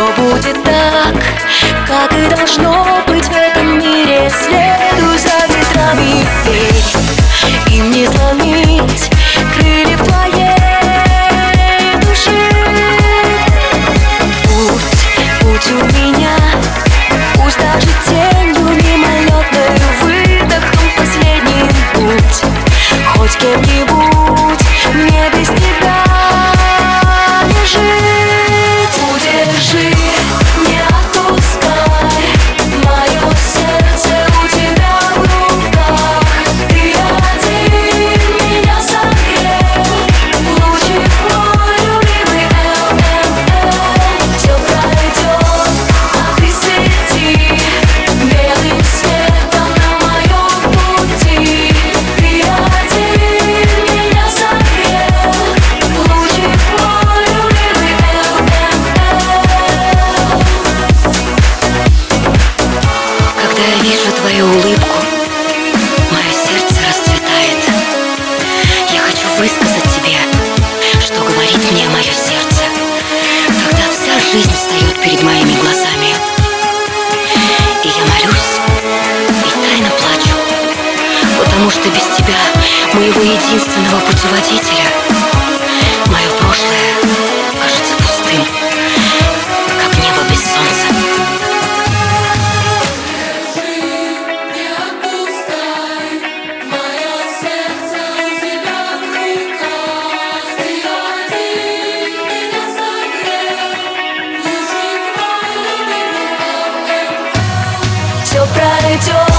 все будет так, как и должно быть. твою улыбку мое сердце расцветает. Я хочу высказать тебе, что говорит мне мое сердце, когда вся жизнь встает перед моими глазами. И я молюсь и тайно плачу, потому что без тебя, моего единственного путеводителя, 줘